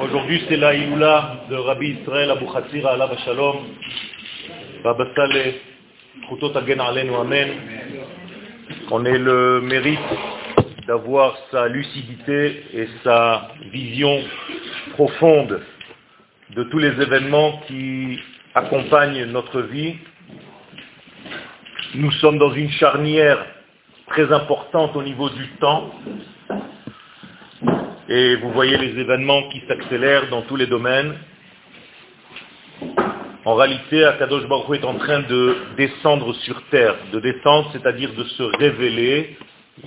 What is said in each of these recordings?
Aujourd'hui c'est la Iloula de Rabbi Israël Abu Khatsira, Allah Shalom, Amen. On est le mérite d'avoir sa lucidité et sa vision profonde de tous les événements qui accompagnent notre vie. Nous sommes dans une charnière très importante au niveau du temps et vous voyez les événements qui s'accélèrent dans tous les domaines. En réalité, Akadosh Baruch est en train de descendre sur terre, de descendre, c'est-à-dire de se révéler.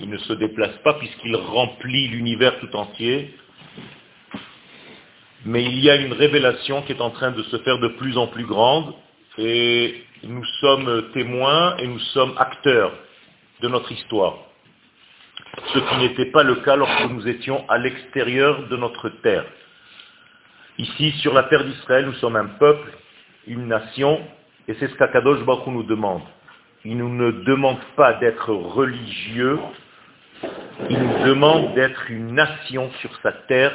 Il ne se déplace pas puisqu'il remplit l'univers tout entier. Mais il y a une révélation qui est en train de se faire de plus en plus grande et nous sommes témoins et nous sommes acteurs de notre histoire ce qui n'était pas le cas lorsque nous étions à l'extérieur de notre terre. Ici, sur la terre d'Israël, nous sommes un peuple, une nation, et c'est ce qu'Akadosh Baruch nous demande. Il nous ne demande pas d'être religieux, il nous demande d'être une nation sur sa terre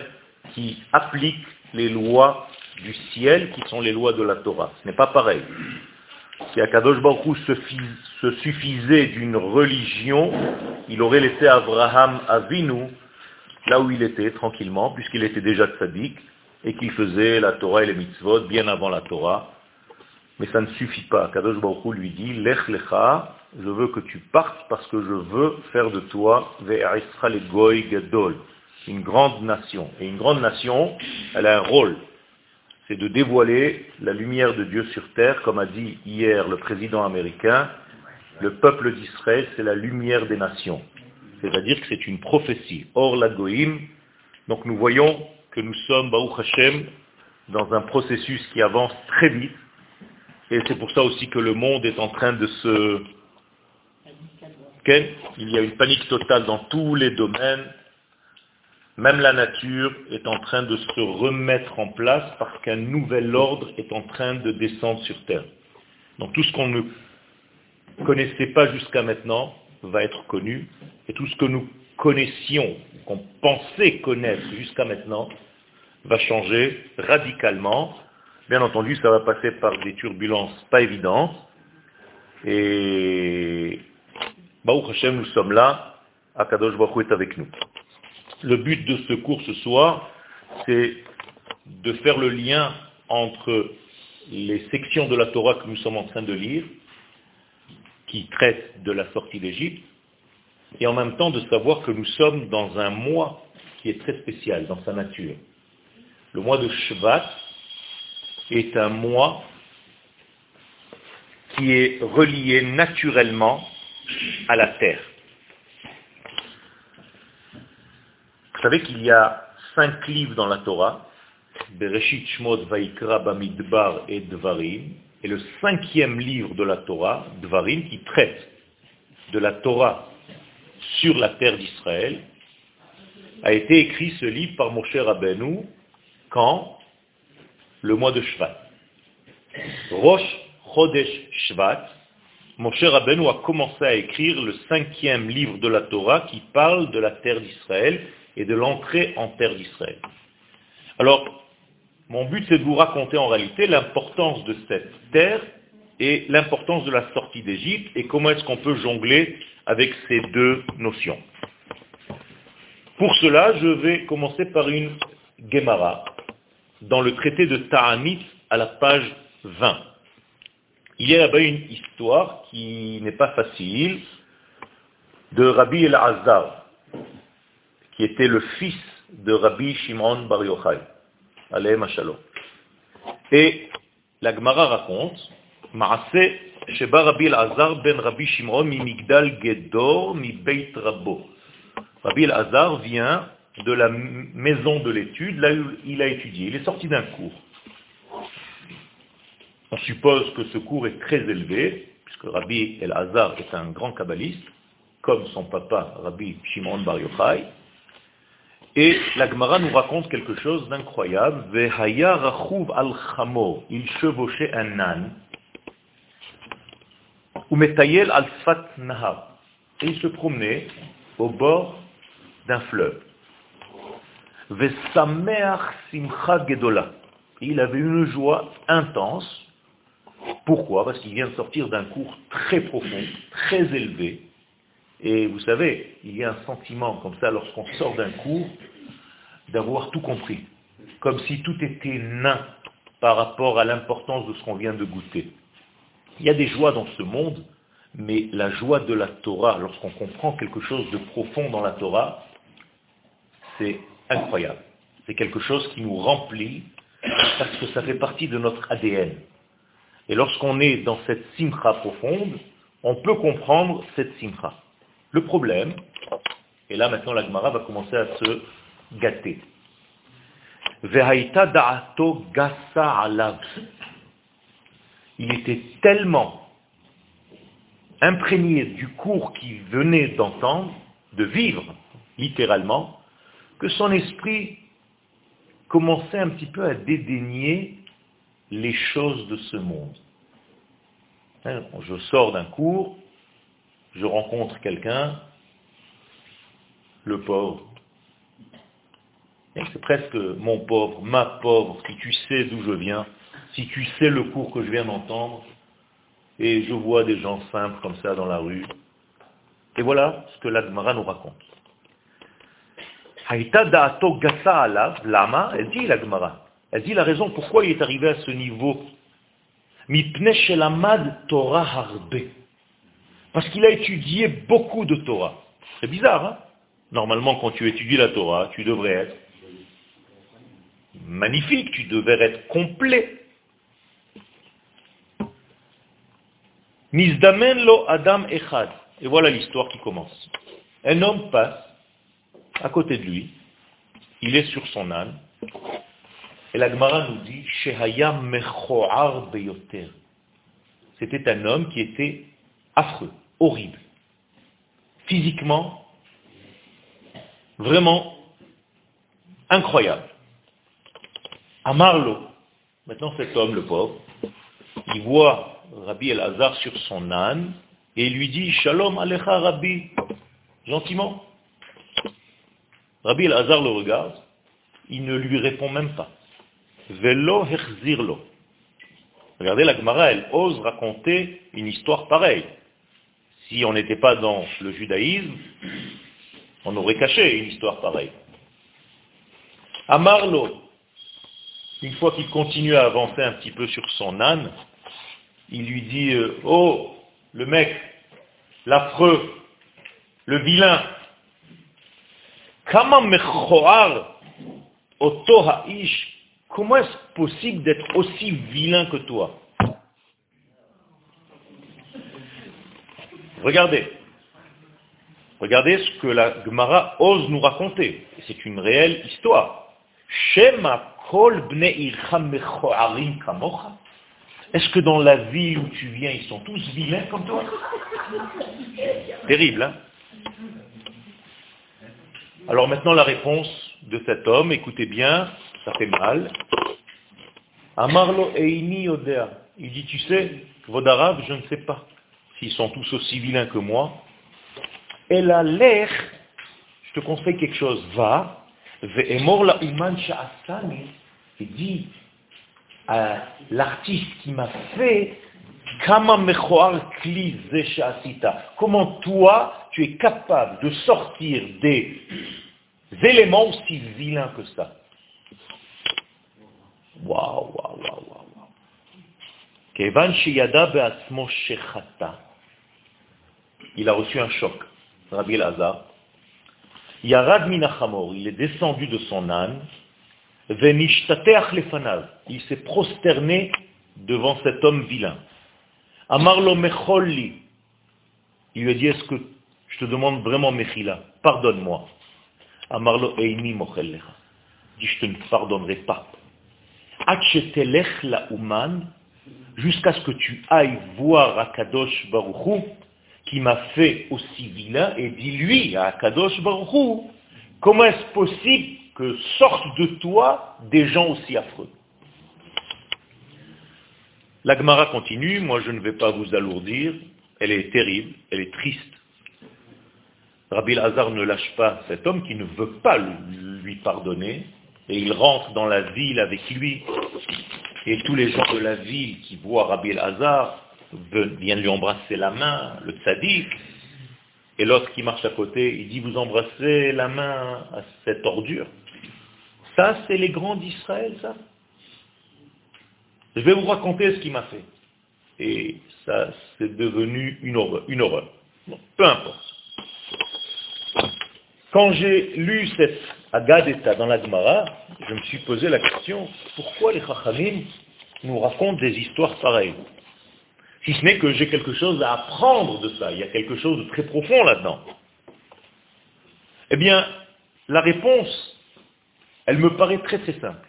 qui applique les lois du ciel, qui sont les lois de la Torah. Ce n'est pas pareil. Si Akadosh Baruch se, suffisait d'une religion, il aurait laissé Abraham Avinu là où il était, tranquillement, puisqu'il était déjà tzaddik, et qu'il faisait la Torah et les mitzvot bien avant la Torah. Mais ça ne suffit pas. Kadosh Baruch lui dit, Lech lecha, je veux que tu partes parce que je veux faire de toi le goy gadol, une grande nation. Et une grande nation, elle a un rôle c'est de dévoiler la lumière de Dieu sur terre, comme a dit hier le président américain, le peuple d'Israël, c'est la lumière des nations. C'est-à-dire que c'est une prophétie. Or, la Goïm, donc nous voyons que nous sommes, Baruch Hashem, dans un processus qui avance très vite. Et c'est pour ça aussi que le monde est en train de se... Il y a une panique totale dans tous les domaines. Même la nature est en train de se remettre en place parce qu'un nouvel ordre est en train de descendre sur Terre. Donc tout ce qu'on ne connaissait pas jusqu'à maintenant va être connu, et tout ce que nous connaissions, qu'on pensait connaître jusqu'à maintenant, va changer radicalement. Bien entendu, ça va passer par des turbulences pas évidentes, et Baruch Hashem, nous sommes là, Akadosh Baruch est avec nous. Le but de ce cours ce soir, c'est de faire le lien entre les sections de la Torah que nous sommes en train de lire, qui traitent de la sortie d'Égypte, et en même temps de savoir que nous sommes dans un mois qui est très spécial dans sa nature. Le mois de Shvat est un mois qui est relié naturellement à la terre. Vous savez qu'il y a cinq livres dans la Torah, Bereshit, Shmot, Vaikra, Bamidbar et Dvarim, et le cinquième livre de la Torah, Dvarim, qui traite de la Torah sur la terre d'Israël, a été écrit ce livre par Moshe Rabbeinu quand? Le mois de Shvat. Rosh Chodesh Shvat, Moshe Rabbeinu a commencé à écrire le cinquième livre de la Torah qui parle de la terre d'Israël et de l'entrée en terre d'Israël. Alors, mon but c'est de vous raconter en réalité l'importance de cette terre et l'importance de la sortie d'Égypte et comment est-ce qu'on peut jongler avec ces deux notions. Pour cela, je vais commencer par une Gemara dans le traité de Ta'anit à la page 20. Il y a là-bas une histoire qui n'est pas facile de Rabbi El-Azhar, qui était le fils de Rabbi Shimon Bar Yochai, shalom. Et la Gemara raconte, Maase Rabbi El-Azar ben Rabbi Shimon mi Migdal Gedor mi Beit Rabbo. Rabbi El-Azar vient de la maison de l'étude, là où il a étudié. Il est sorti d'un cours. On suppose que ce cours est très élevé, puisque Rabbi El-Azar est un grand kabbaliste, comme son papa, Rabbi Shimon Bar Yochai, et la Gemara nous raconte quelque chose d'incroyable. Il chevauchait un âne. Et il se promenait au bord d'un fleuve. Il avait une joie intense. Pourquoi? Parce qu'il vient de sortir d'un cours très profond, très élevé. Et vous savez, il y a un sentiment comme ça lorsqu'on sort d'un cours d'avoir tout compris. Comme si tout était nain par rapport à l'importance de ce qu'on vient de goûter. Il y a des joies dans ce monde, mais la joie de la Torah, lorsqu'on comprend quelque chose de profond dans la Torah, c'est incroyable. C'est quelque chose qui nous remplit parce que ça fait partie de notre ADN. Et lorsqu'on est dans cette simcha profonde, on peut comprendre cette simcha. Le problème, et là maintenant la Gemara va commencer à se gâter. Il était tellement imprégné du cours qu'il venait d'entendre, de vivre, littéralement, que son esprit commençait un petit peu à dédaigner les choses de ce monde. Hein, je sors d'un cours, je rencontre quelqu'un, le pauvre. C'est presque mon pauvre, ma pauvre, si tu sais d'où je viens, si tu sais le cours que je viens d'entendre, et je vois des gens simples comme ça dans la rue. Et voilà ce que l'Agmara nous raconte. Haïta da'ato lama, elle dit l'Agmara. Elle dit la raison pourquoi il est arrivé à ce niveau. Torah harbe. Parce qu'il a étudié beaucoup de Torah. C'est bizarre, hein? Normalement, quand tu étudies la Torah, tu devrais être magnifique, tu devrais être complet. Nizdamen lo Adam Echad. Et voilà l'histoire qui commence. Un homme passe à côté de lui, il est sur son âne, et la Gemara nous dit, C'était un homme qui était affreux, horrible. Physiquement, vraiment incroyable. Amarlo, maintenant cet homme, le pauvre, il voit Rabbi El-Hazar sur son âne et lui dit Shalom Alecha Rabbi, gentiment. Rabbi El-Hazar le regarde, il ne lui répond même pas. Velo herzirlo. Regardez, la Gemara, elle ose raconter une histoire pareille. Si on n'était pas dans le judaïsme, on aurait caché une histoire pareille. Amarlo, une fois qu'il continue à avancer un petit peu sur son âne, il lui dit, euh, oh, le mec, l'affreux, le vilain, comment est-ce possible d'être aussi vilain que toi? Regardez. Regardez ce que la Gemara ose nous raconter. C'est une réelle histoire. Shema kol kamocha. Est-ce que dans la ville où tu viens, ils sont tous vilains comme toi? Terrible, hein? Alors maintenant la réponse de cet homme, écoutez bien, ça fait mal. Amarlo Eini Odea. Il dit, tu sais, Vodarab, je ne sais pas s'ils sont tous aussi vilains que moi. Elle a l'air, je te conseille quelque chose, va, la et dit, l'artiste qui m'a fait, comment toi, tu es capable de sortir des éléments aussi vilains que ça? Waouh, waouh, waouh, waouh. Il a reçu un choc, Rabbi Lazar. Yarad minachamor, il est descendu de son âne, il s'est prosterné devant cet homme vilain. Amarlo mecholli. Il lui a dit, est-ce que je te demande vraiment mechila? Pardonne-moi. Amarlo eini mochellecha. dit, je te ne pardonnerai pas. la uman, jusqu'à ce que tu ailles voir Akadosh Baruchou, qui m'a fait aussi vilain, et dis-lui à Akadosh Baruchou, comment est-ce possible que sortent de toi des gens aussi affreux? La Gemara continue, moi je ne vais pas vous alourdir, elle est terrible, elle est triste. Rabbi Lazar ne lâche pas cet homme qui ne veut pas lui lui pardonner, et il rentre dans la ville avec lui, et tous les gens de la ville qui voient Rabbi El-Hazar viennent lui embrasser la main, le tzaddik, et l'autre qui marche à côté, il dit, vous embrassez la main à cette ordure. Ça, c'est les grands d'Israël, ça? Je vais vous raconter ce qu'il m'a fait. Et ça, c'est devenu une horreur. Une horreur. peu importe. Quand j'ai lu cette Agadeta dans la Gemara, je me suis posé la question, pourquoi les Chachamim nous racontent des histoires pareilles? Si ce n'est que j'ai quelque chose à apprendre de ça, il y a quelque chose de très profond là-dedans. Eh bien, la réponse, elle me paraît très très simple.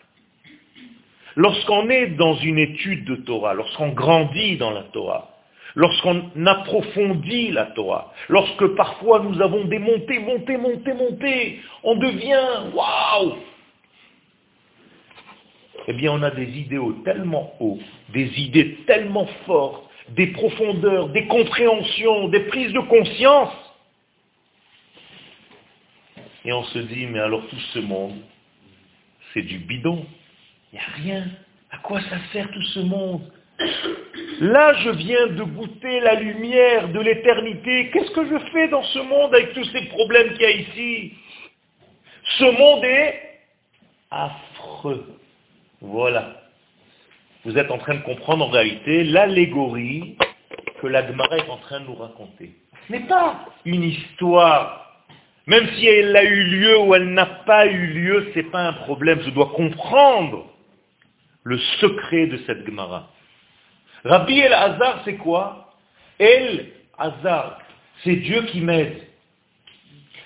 Lorsqu'on est dans une étude de Torah, lorsqu'on grandit dans la Torah, lorsqu'on approfondit la Torah, lorsque parfois nous avons des montées, montées, montées, montées, on devient waouh Eh bien, on a des idéaux tellement hauts, des idées tellement fortes, des profondeurs, des compréhensions, des prises de conscience. Et on se dit, mais alors tout ce monde, c'est du bidon. Il n'y a rien. À quoi ça sert tout ce monde? Là, je viens de goûter la lumière de l'éternité. Qu'est-ce que je fais dans ce monde avec tous ces problèmes qu'il y a ici? Ce monde est affreux. Voilà. Vous êtes en train de comprendre en réalité l'allégorie que la Gemara est en train de nous raconter. Ce n'est pas une histoire. Même si elle a eu lieu ou elle n'a pas eu lieu, ce n'est pas un problème. Je dois comprendre le secret de cette Gemara. Rabbi El Hazar, c'est quoi? El Hazar, c'est Dieu qui m'aide.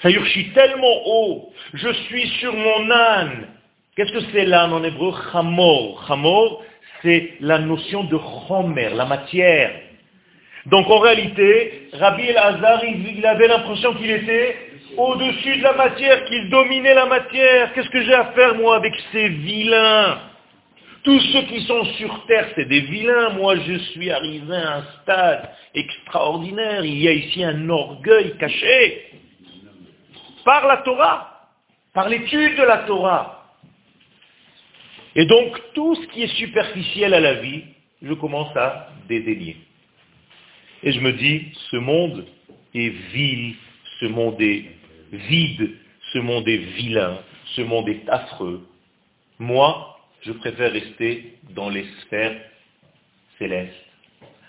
C'est-à-dire, je suis tellement haut, je suis sur mon âne. Qu'est-ce que c'est l'âne en hébreu? Chamor. Chamor, c'est la notion de chomer, la matière. Donc en réalité, Rabbi El Hazar, il avait l'impression qu'il était au-dessus de la matière, qu'il dominait la matière. Qu'est-ce que j'ai à faire moi avec ces vilains? Tous ceux qui sont sur terre, c'est des vilains. Moi, je suis arrivé à un stade extraordinaire. Il y a ici un orgueil caché par la Torah, par l'étude de la Torah. Et donc, tout ce qui est superficiel à la vie, je commence à dédaigner. Et je me dis, ce monde est vil, ce monde est vide, ce monde est vilain, ce monde est affreux. Moi, je préfère rester dans les sphères célestes,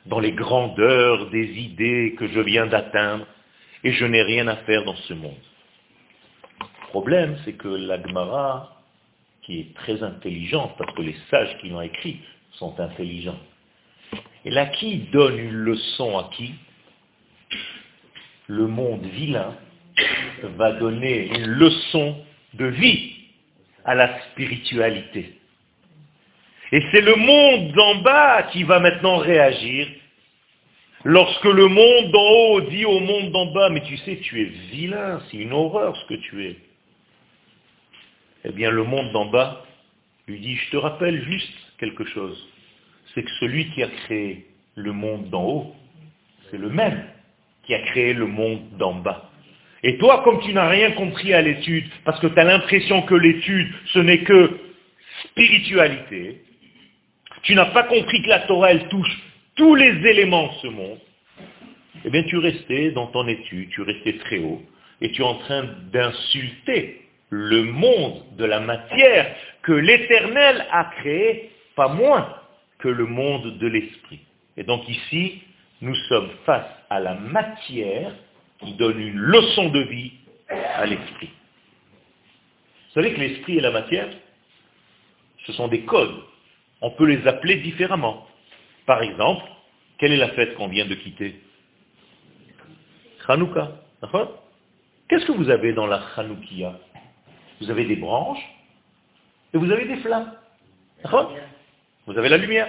dans les grandeurs des idées que je viens d'atteindre, et je n'ai rien à faire dans ce monde. Le problème, c'est que la Gemara, qui est très intelligente, parce que les sages qui l'ont écrit sont intelligents, et là, qui donne une leçon à qui? Le monde vilain va donner une leçon de vie à la spiritualité. Et c'est le monde d'en bas qui va maintenant réagir. Lorsque le monde d'en haut dit au monde d'en bas, mais tu sais, tu es vilain, c'est une horreur ce que tu es. Eh bien, le monde d'en bas lui dit, je te rappelle juste quelque chose. C'est que celui qui a créé le monde d'en haut, c'est le même qui a créé le monde d'en bas. Et toi, comme tu n'as rien compris à l'étude, parce que tu as l'impression que l'étude, ce n'est que spiritualité, tu n'as pas compris que la Torah, elle touche tous les éléments de ce monde, eh bien tu restais dans ton étude, tu restais très haut, et tu es en train d'insulter le monde de la matière que l'Éternel a créé, pas moins que le monde de l'esprit. Et donc ici, nous sommes face à la matière qui donne une leçon de vie à l'esprit. Vous savez que l'esprit et la matière, ce sont des codes on peut les appeler différemment. Par exemple, quelle est la fête qu'on vient de quitter? Hanouka. Qu'est-ce que vous avez dans la Hanoukia? Vous avez des branches et vous avez des flammes. Vous avez la lumière.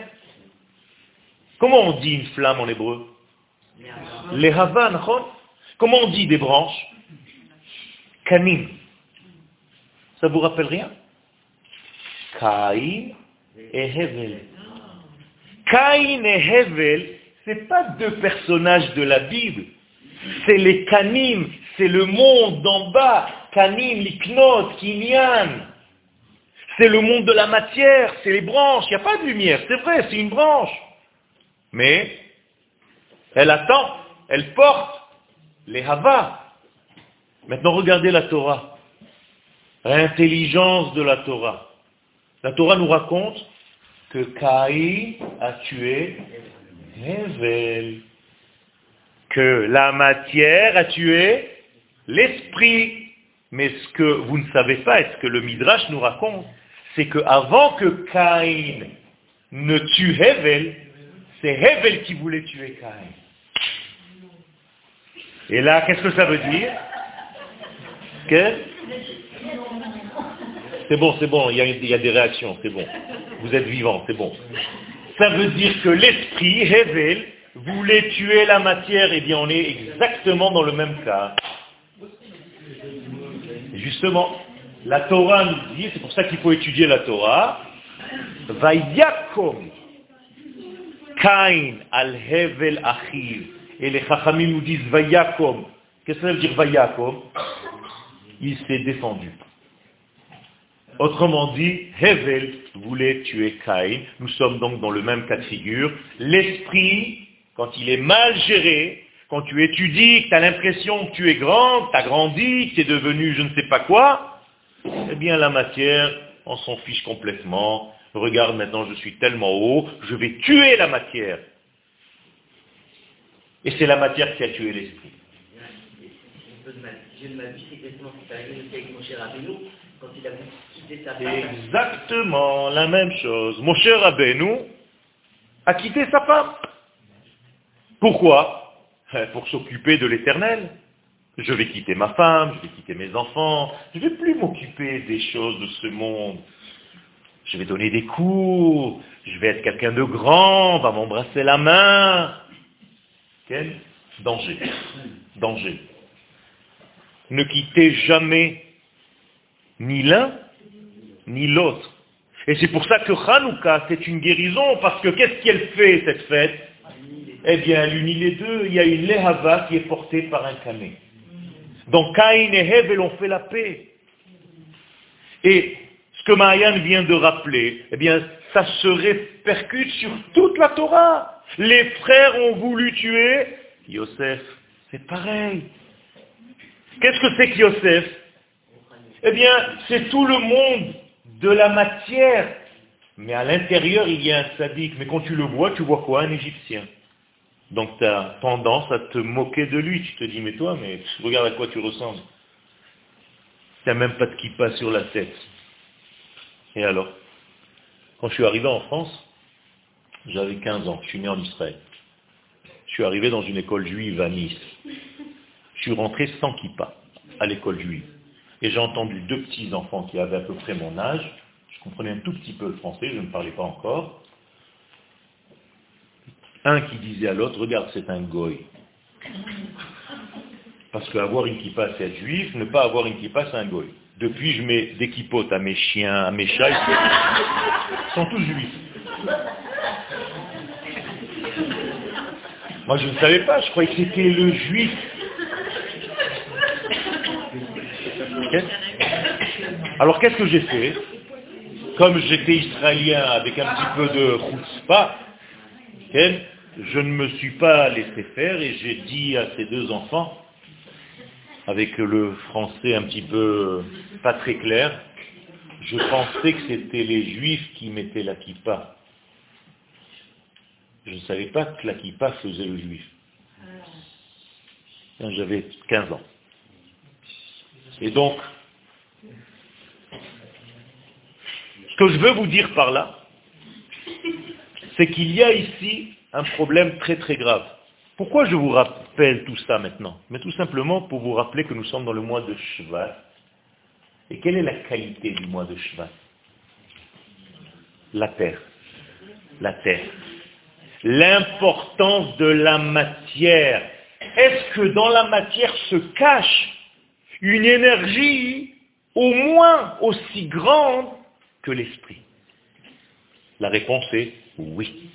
Comment on dit une flamme en hébreu Les Havan. Comment on dit des branches Kanim. Ça vous rappelle rien Kaï et Hevel. Caïn et Hevel, ce pas deux personnages de la Bible. C'est les canim, c'est le monde d'en bas kanim, liknot, kinyan. C'est le monde de la matière, c'est les branches, il n'y a pas de lumière, c'est vrai, c'est une branche. Mais elle attend, elle porte les havas. Maintenant regardez la Torah, l'intelligence de la Torah. La Torah nous raconte que Caïn a tué Hevel, que la matière a tué l'esprit. Mais ce que vous ne savez pas, et ce que le Midrash nous raconte, c'est qu'avant que Caïn ne tue Hevel, c'est Hevel qui voulait tuer Caïn. Et là, qu'est-ce que ça veut dire? Que? C'est bon, c'est bon, il y, a, y, a, des réactions, c'est bon. Vous êtes vivant, c'est bon. Ça veut dire que l'esprit, Hevel, voulait tuer la matière, et eh bien on est exactement dans le même cas. Justement, la Torah nous dit, c'est pour ça qu'il faut étudier la Torah, Vayakom Kain al Hevel Achiv. Et les Chachamim nous disent Vayakom. Qu'est-ce que ça veut dire Vayakom? Il s'est défendu. Autrement dit, Hevel voulait tuer Caïn. Nous sommes donc dans le même cas de figure. L'esprit, quand il est mal géré, quand tu étudies, que tu as l'impression que tu es grand, que tu as grandi, que tu es devenu je ne sais pas quoi, eh bien la matière, on s'en fiche complètement. Regarde maintenant, je suis tellement haut, je vais tuer la matière. Et c'est la matière qui a tué l'esprit. Exactement la même chose. Mon cher Rabbeinu a quitté sa femme. Pourquoi? Pour s'occuper de l'éternel. Je vais quitter ma femme, je vais quitter mes enfants, je ne vais plus m'occuper des choses de ce monde. Je vais donner des cours, je vais être quelqu'un de grand, va m'embrasser la main. Quel danger Danger. Ne quittez jamais ni l'un ni l'autre. Et c'est pour ça que Hanouka, c'est une guérison, parce que qu'est-ce qu'elle fait, cette fête? Eh bien, elle unit les deux. Il y a une Lehava qui est portée par un canet. Donc Caïn et Hevel ont fait la paix. Et ce que Marianne vient de rappeler, eh bien, ça se répercute sur toute la Torah. Les frères ont voulu tuer Yosef. C'est pareil. Qu'est-ce que c'est que Yosef? Eh bien, c'est tout le monde de la matière. Mais à l'intérieur, il y a un sadique. Mais quand tu le vois, tu vois quoi? Un Égyptien. Donc tu as tendance à te moquer de lui. Tu te dis, mais toi, mais regarde à quoi tu ressembles. Tu n'as même pas de kippa sur la tête. Et alors? Quand je suis arrivé en France, j'avais 15 ans. Je suis né en Israël. Je suis arrivé dans une école juive à Nice. Je suis rentré sans kippa à l'école juive. Et j'ai entendu deux petits enfants qui avaient à peu près mon âge. Je comprenais un tout petit peu le français, je ne parlais pas encore. Un qui disait à l'autre, regarde, c'est un goy. Parce qu'avoir une kippa, c'est être juif, ne pas avoir une kippa, c'est un goy. Depuis, je mets des kippotes à mes chiens, à mes chats, ils sont tous juifs. Moi, je ne savais pas, je croyais que c'était le juif Alors qu'est-ce que j'ai fait Comme j'étais israélien avec un petit peu de chutzpah, je ne me suis pas laissé faire et j'ai dit à ces deux enfants, avec le français un petit peu pas très clair, je pensais que c'était les juifs qui mettaient la kippa. Je ne savais pas que la kippa faisait le juif. J'avais 15 ans. Et donc, ce que je veux vous dire par là, c'est qu'il y a ici un problème très très grave. Pourquoi je vous rappelle tout ça maintenant Mais tout simplement pour vous rappeler que nous sommes dans le mois de Shvat. Et quelle est la qualité du mois de Shvat? La terre. La terre. L'importance de la matière. Est-ce que dans la matière se cache une énergie au moins aussi grande que l'esprit? La réponse est oui.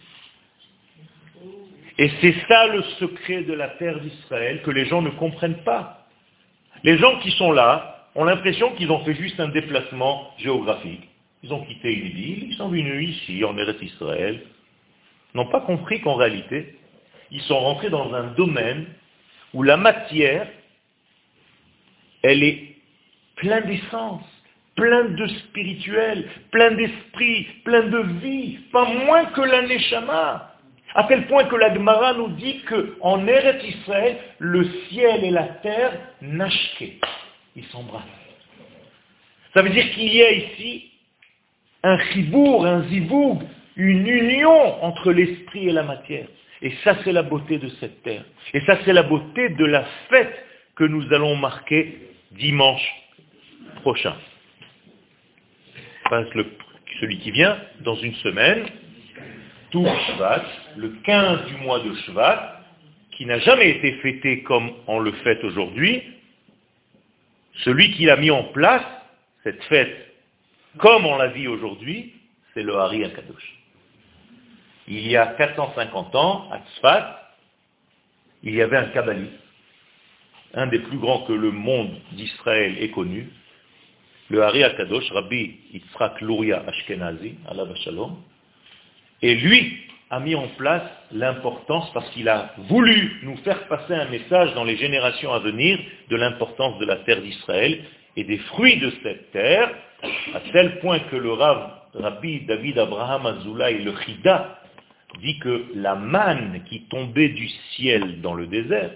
Et c'est ça le secret de la terre d'Israël que les gens ne comprennent pas. Les gens qui sont là, ont l'impression qu'ils ont fait juste un déplacement géographique. Ils ont quitté une ville, ils sont venus ici, en Eretz Israël, n'ont pas compris qu'en réalité, ils sont rentrés dans un domaine où la matière, elle est pleine d'essence, pleine de spirituel, plein d'esprit, plein de vie, pas moins que la Neshama. À tel point que la Gemara nous dit qu'en Eretz Israël, le ciel et la terre nashke. Ils s'embrassent. Ça veut dire qu'il y a ici un chibour, un ziboug, une union entre l'esprit et la matière. Et ça, c'est la beauté de cette terre. Et ça, c'est la beauté de la fête que nous allons marquer dimanche prochain. Celui qui vient, dans une semaine, tout Shvat, le 15 du mois de Shvat, qui n'a jamais été fêté comme on le fête aujourd'hui, celui qui a mis en place cette fête comme on la vit aujourd'hui, c'est le Hari Akadosh. Il y a 450 ans, à Tzfat, il y avait un kabbaliste, un des plus grands que le monde d'Israël ait connu, le Hari Akadosh, Rabbi Yitzhak Luria Ashkenazi, Allah Shalom, et lui a mis en place l'importance, parce qu'il a voulu nous faire passer un message dans les générations à venir de l'importance de la terre d'Israël et des fruits de cette terre, à tel point que le Rabbi David Abraham Azoulay, le Chida, dit que la manne qui tombait du ciel dans le désert,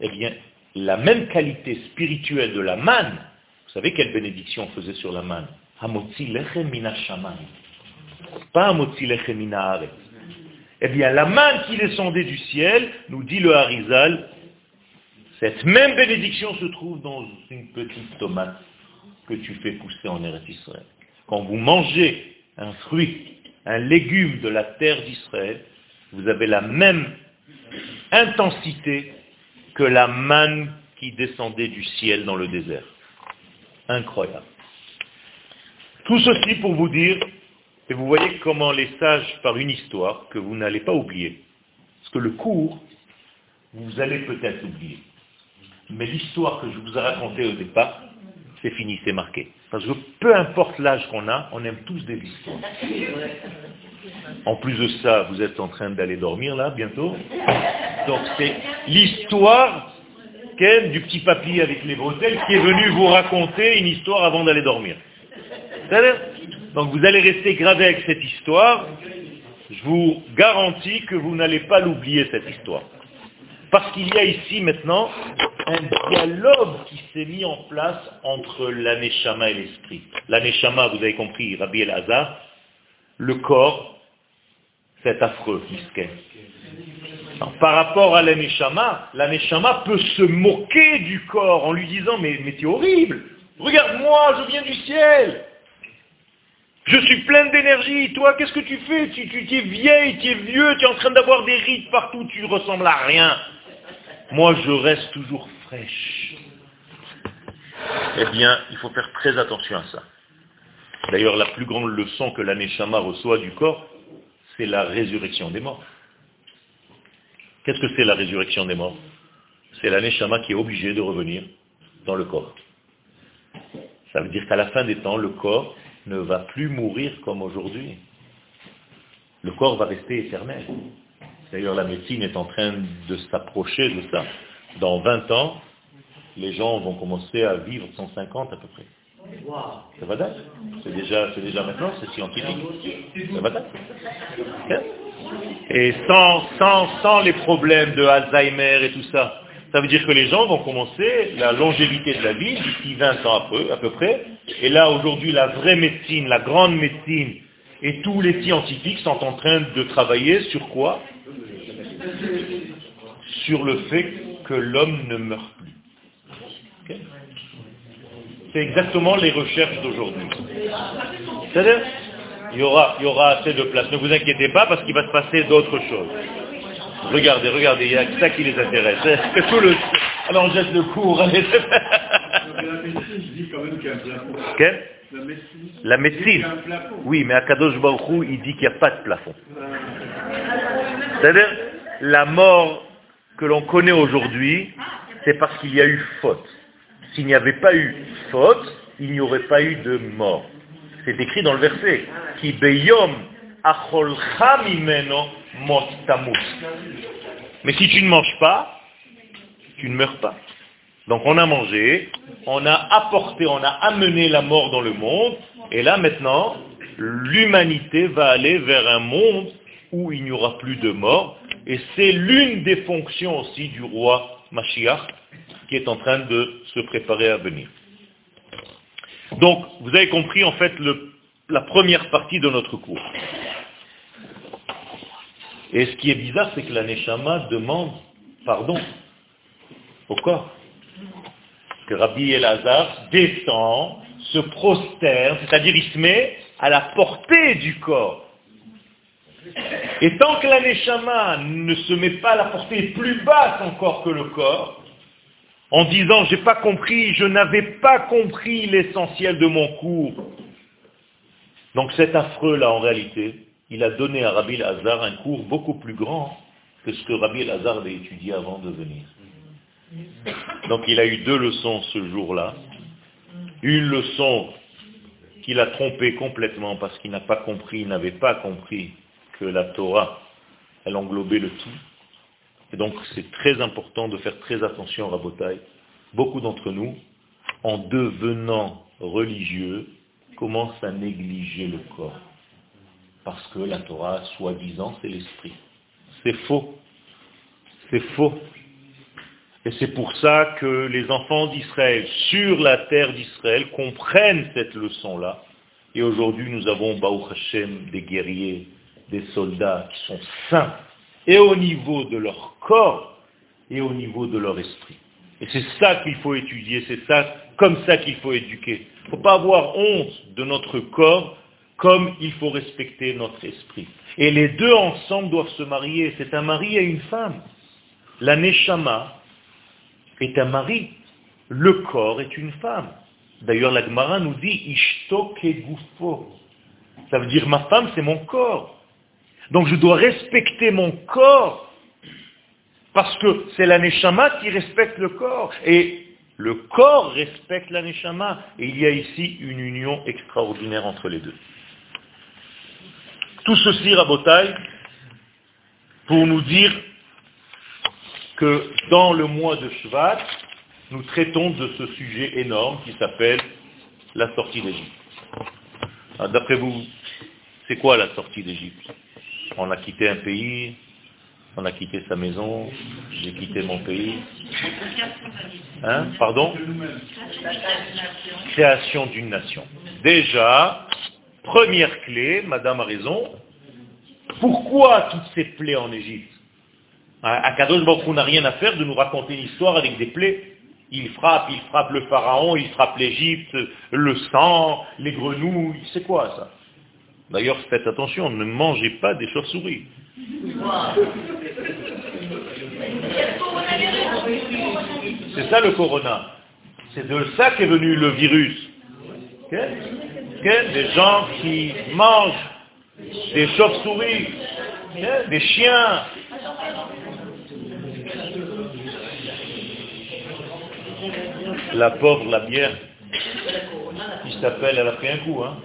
eh bien, la même qualité spirituelle de la manne, vous savez quelle bénédiction on faisait sur la manne? Pas mina eh bien, la manne qui descendait du ciel, nous dit le Harizal, cette même bénédiction se trouve dans une petite tomate que tu fais pousser en Eretz Israël. Quand vous mangez un fruit, un légume de la terre d'Israël, vous avez la même intensité que la manne qui descendait du ciel dans le désert. Incroyable. Tout ceci pour vous dire et vous voyez comment les sages, par une histoire que vous n'allez pas oublier, parce que le cours, vous allez peut-être oublier. Mais l'histoire que je vous ai racontée au départ, c'est fini, c'est marqué. Parce que peu importe l'âge qu'on a, on aime tous des histoires. En plus de ça, vous êtes en train d'aller dormir là, bientôt. Donc c'est l'histoire du petit papy avec les bretelles qui est venu vous raconter une histoire avant d'aller dormir. Donc vous allez rester gravé avec cette histoire. Je vous garantis que vous n'allez pas l'oublier, cette histoire. Parce qu'il y a ici maintenant un dialogue qui s'est mis en place entre l'aneshama et l'esprit. L'aneshama, vous avez compris, Rabbi El le corps, c'est affreux, misken. Par rapport à l'aneshama, l'aneshama peut se moquer du corps en lui disant, mais, mais es horrible, regarde-moi, je viens du ciel, je suis plein d'énergie. Toi, qu'est-ce que tu fais? Tu, es vieille, tu es vieux, tu es en train d'avoir des rides partout, tu ressembles à rien. Moi, je reste toujours fraîche. Eh bien, il faut faire très attention à ça. D'ailleurs, la plus grande leçon que l'Aneshama reçoit du corps, c'est la résurrection des morts. Qu'est-ce que c'est la résurrection des morts? C'est l'Aneshama qui est obligé de revenir dans le corps. Ça veut dire qu'à la fin des temps, le corps ne va plus mourir comme aujourd'hui. Le corps va rester éternel. D'ailleurs, la médecine est en train de s'approcher de ça. Dans 20 ans, les gens vont commencer à vivre 150 à peu près. Ça va date C'est déjà, déjà maintenant, c'est scientifique. Ça va date Et sans, sans, sans les problèmes de Alzheimer et tout ça, ça veut dire que les gens vont commencer la longévité de la vie d'ici 20 ans à peu, près. Et là, aujourd'hui, la vraie médecine, la grande médecine et tous les scientifiques sont en train de travailler sur quoi? Sur le fait que l'homme ne meurt plus. C'est exactement les recherches d'aujourd'hui. C'est-à-dire, il y, aura, il y aura assez de place. Ne vous inquiétez pas parce qu'il va se passer d'autres choses. Regardez, regardez, il y a que ça qui les intéresse. Que tout le... Alors on jette le cours. Allez. La médecine. Oui, mais Akadosh Baruch il dit qu'il n'y a pas de plafond. C'est-à-dire, la mort que l'on connaît aujourd'hui, c'est parce qu'il y a eu faute. S'il n'y avait pas eu faute, il n'y aurait pas eu de mort. C'est écrit dans le verset. Beyom mot Mais si tu ne manges pas, tu ne meurs pas. Donc on a mangé, on a apporté, on a amené la mort dans le monde, et là maintenant, l'humanité va aller vers un monde où il n'y aura plus de mort, et c'est l'une des fonctions aussi du roi Mashiach qui est en train de se préparer à venir. Donc, vous avez compris en fait la première partie de notre cours. Et ce qui est bizarre, c'est que la Neshama demande pardon au corps. Que Rabbi Elazar descend, se prosterne, c'est-à-dire il se met à la portée du corps. Et tant que la Neshama ne se met pas à la portée plus basse encore que le corps, en disant j'ai pas compris, je n'avais pas compris l'essentiel de mon cours. Donc cet affreux-là, en réalité, il a donné à Rabbi Lazar un cours beaucoup plus grand que ce que Rabbi Lazar avait étudié avant de venir. Donc il a eu deux leçons ce jour-là. Une leçon qu'il a trompé complètement parce qu'il n'a pas compris, il n'avait pas compris que la Torah, elle englobait le tout. Et donc c'est très important de faire très attention Rabotai. Beaucoup d'entre nous, en devenant religieux, commencent à négliger le corps. Parce que la Torah, soi-disant, c'est l'esprit. C'est faux. C'est faux. Et c'est pour ça que les enfants d'Israël, sur la terre d'Israël, comprennent cette leçon-là. Et aujourd'hui, nous avons, Baruch Hashem, des guerriers, des soldats qui sont saints, et au niveau de leur corps, et au niveau de leur esprit. Et c'est ça qu'il faut étudier, c'est ça, comme ça qu'il faut éduquer. Il ne faut pas avoir honte de notre corps, comme il faut respecter notre esprit. Et les deux ensemble doivent se marier. C'est un mari et une femme. La neshama est un mari. Le corps est une femme. D'ailleurs, la Gemara nous dit Ishto gufo. Ça veut dire ma femme, c'est mon corps. Donc je dois respecter mon corps parce que c'est la qui respecte le corps. Et le corps respecte la Et il y a ici une union extraordinaire entre les deux. Tout ceci, Rabotai, pour nous dire que dans le mois de Shvat, nous traitons de ce sujet énorme qui s'appelle la sortie d'Égypte. Ah, d'après vous, c'est quoi la sortie d'Égypte? On a quitté un pays, on a quitté sa maison, j'ai quitté mon pays. Hein? Pardon? Création d'une nation. Déjà, première clé, madame a raison, pourquoi toutes ces plaies en Égypte? Akadosh Baruch n'a rien à faire de nous raconter une histoire avec des plaies. Il frappe, il frappe le pharaon, il frappe l'Égypte, le sang, les grenouilles, c'est quoi ça? D'ailleurs, faites attention, ne mangez pas des chauves-souris. C'est ça le corona. C'est de ça qu'est venu le virus. Des gens qui mangent des chauves-souris, des chiens. La pauvre, la bière, qui s'appelle, elle a pris un coup. Hein.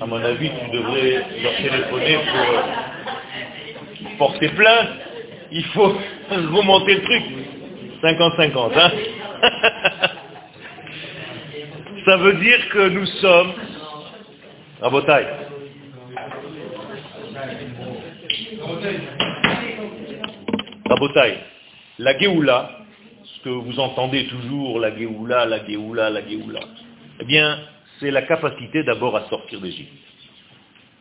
À mon avis, tu devrais leur téléphoner pour porter plainte. Il faut remonter le truc. 50-50. Hein Ça veut dire que nous sommes... Rabotaille. Rabotaille. La Géoula, ce que vous entendez toujours, la Géoula, la Géoula, la Géoula, eh bien, c'est la capacité d'abord à sortir d'Égypte.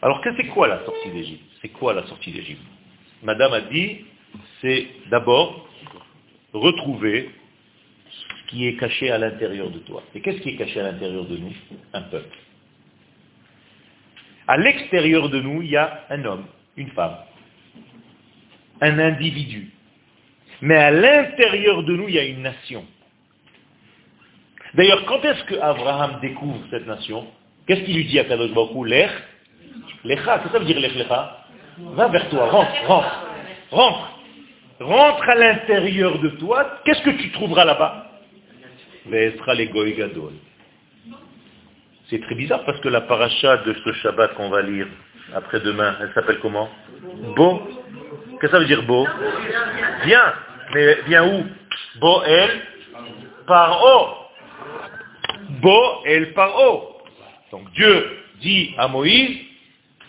Alors, c'est quoi la sortie d'Égypte? C'est quoi la sortie d'Égypte? Madame a dit, c'est d'abord retrouver ce qui est caché à l'intérieur de toi. Et qu'est-ce qui est caché à l'intérieur de nous? Un peuple. À l'extérieur de nous, il y a un homme, une femme, un individu. Mais à l'intérieur de nous, il y a une nation. D'ailleurs, quand est-ce que Abraham découvre cette nation? Qu'est-ce qu'il lui dit à Kadosh Baruch Lech Lecha, que ça veut dire Lech Va vers toi, rentre, rentre, rentre. Rentre à l'intérieur de toi, qu'est-ce que tu trouveras là-bas? C'est très bizarre parce que la paracha de ce Shabbat qu'on va lire après-demain, elle s'appelle comment? Beau. Qu'est-ce que ça veut dire beau Viens. Mais viens où? Beau el paro. Beau el paro. Donc Dieu dit à Moïse,